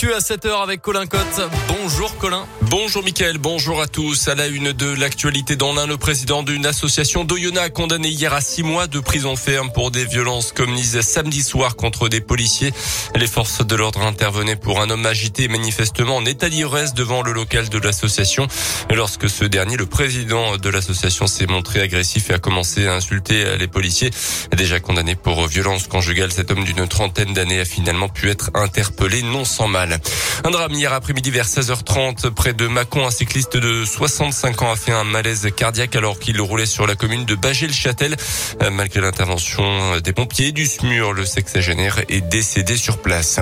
Tu as 7h avec Colin. Bonjour Colin. Bonjour Mickaël, bonjour à tous. À la une de l'actualité dans l'un, le président d'une association d'Oyonnax a condamné hier à six mois de prison ferme pour des violences commises samedi soir contre des policiers. Les forces de l'ordre intervenaient pour un homme agité manifestement en état d'ivresse devant le local de l'association. Lorsque ce dernier, le président de l'association, s'est montré agressif et a commencé à insulter les policiers. Déjà condamné pour violence conjugale, cet homme d'une trentaine d'années a finalement pu être interpellé non sans mal. Un drame hier après-midi vers 16h30 près de Mâcon. Un cycliste de 65 ans a fait un malaise cardiaque alors qu'il roulait sur la commune de Bagé-le-Châtel. Euh, malgré l'intervention des pompiers du SMUR, le sexagénaire est décédé sur place.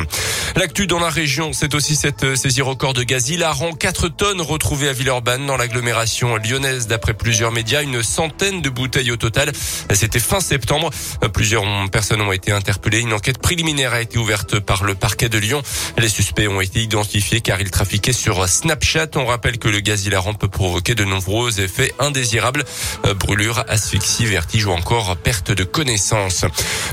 L'actu dans la région, c'est aussi cette saisie record de gaz hilarant. 4 tonnes retrouvées à Villeurbanne dans l'agglomération lyonnaise. D'après plusieurs médias, une centaine de bouteilles au total. C'était fin septembre. Plusieurs personnes ont été interpellées. Une enquête préliminaire a été ouverte par le parquet de Lyon. Les suspects ont été identifiés car ils trafiquaient sur Snapchat. On rappelle que le gaz hilarant peut provoquer de nombreux effets indésirables, euh, brûlures, asphyxie, vertige ou encore perte de connaissance.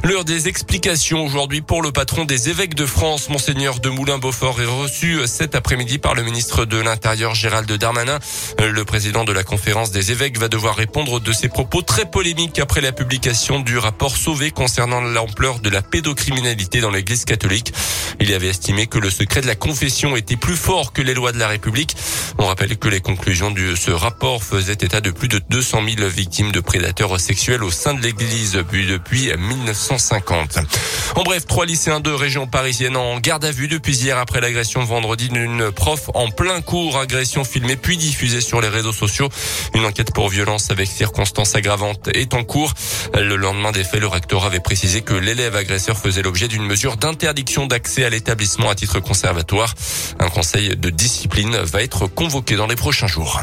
L'heure des explications aujourd'hui pour le patron des évêques de France, monseigneur de Moulin-Beaufort, est reçu cet après-midi par le ministre de l'Intérieur Gérald Darmanin. Le président de la conférence des évêques va devoir répondre de ses propos très polémiques après la publication du rapport Sauvé concernant l'ampleur de la pédocriminalité dans l'église catholique. Il avait estimé que le secret de la confession était plus fort que les lois de la République. On rappelle que les conclusions de ce rapport faisaient état de plus de 200 000 victimes de prédateurs sexuels au sein de l'église depuis 1950. En bref, trois lycéens de région parisienne en garde à vue depuis hier après l'agression vendredi d'une prof en plein cours. Agression filmée puis diffusée sur les réseaux sociaux. Une enquête pour violence avec circonstances aggravantes est en cours. Le lendemain des faits, le recteur avait précisé que l'élève agresseur faisait l'objet d'une mesure d'interdiction d'accès à l'établissement à titre conservatoire. Un conseil de discipline va être convoqué dans les prochains jours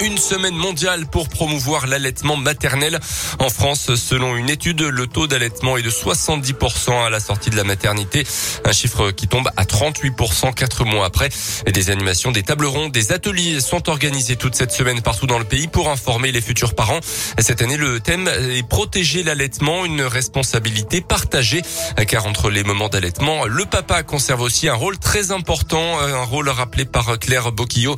une semaine mondiale pour promouvoir l'allaitement maternel. En France, selon une étude, le taux d'allaitement est de 70% à la sortie de la maternité, un chiffre qui tombe à 38% quatre mois après. Des animations, des tables rondes, des ateliers sont organisés toute cette semaine partout dans le pays pour informer les futurs parents. Cette année, le thème est protéger l'allaitement, une responsabilité partagée, car entre les moments d'allaitement, le papa conserve aussi un rôle très important, un rôle rappelé par Claire Boquillot,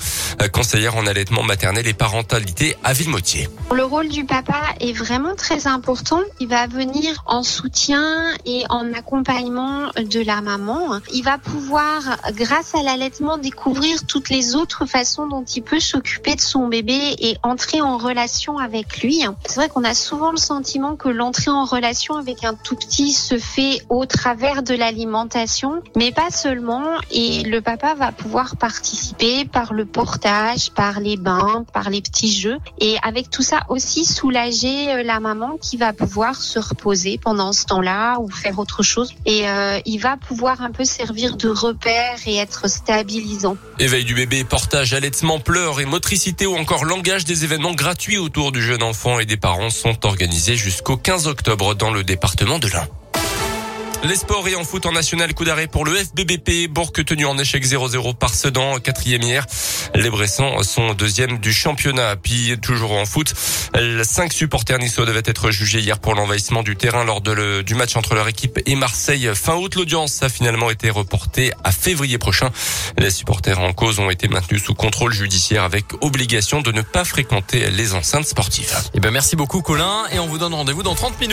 conseillère en allaitement maternel parentalité à Villemotier. Le rôle du papa est vraiment très important. Il va venir en soutien et en accompagnement de la maman. Il va pouvoir, grâce à l'allaitement, découvrir toutes les autres façons dont il peut s'occuper de son bébé et entrer en relation avec lui. C'est vrai qu'on a souvent le sentiment que l'entrée en relation avec un tout petit se fait au travers de l'alimentation, mais pas seulement. Et le papa va pouvoir participer par le portage, par les bains, par les petits jeux et avec tout ça aussi soulager euh, la maman qui va pouvoir se reposer pendant ce temps-là ou faire autre chose et euh, il va pouvoir un peu servir de repère et être stabilisant. Éveil du bébé, portage, allaitement, pleurs et motricité ou encore langage des événements gratuits autour du jeune enfant et des parents sont organisés jusqu'au 15 octobre dans le département de l'Ain. Les sports et en foot en national, coup d'arrêt pour le FBBP. Bourg tenu en échec 0-0 par Sedan, quatrième hier. Les Bressans sont deuxième du championnat. Puis toujours en foot, cinq supporters niçois devaient être jugés hier pour l'envahissement du terrain lors du match entre leur équipe et Marseille. Fin août, l'audience a finalement été reportée à février prochain. Les supporters en cause ont été maintenus sous contrôle judiciaire avec obligation de ne pas fréquenter les enceintes sportives. Eh ben merci beaucoup Colin et on vous donne rendez-vous dans 30 minutes.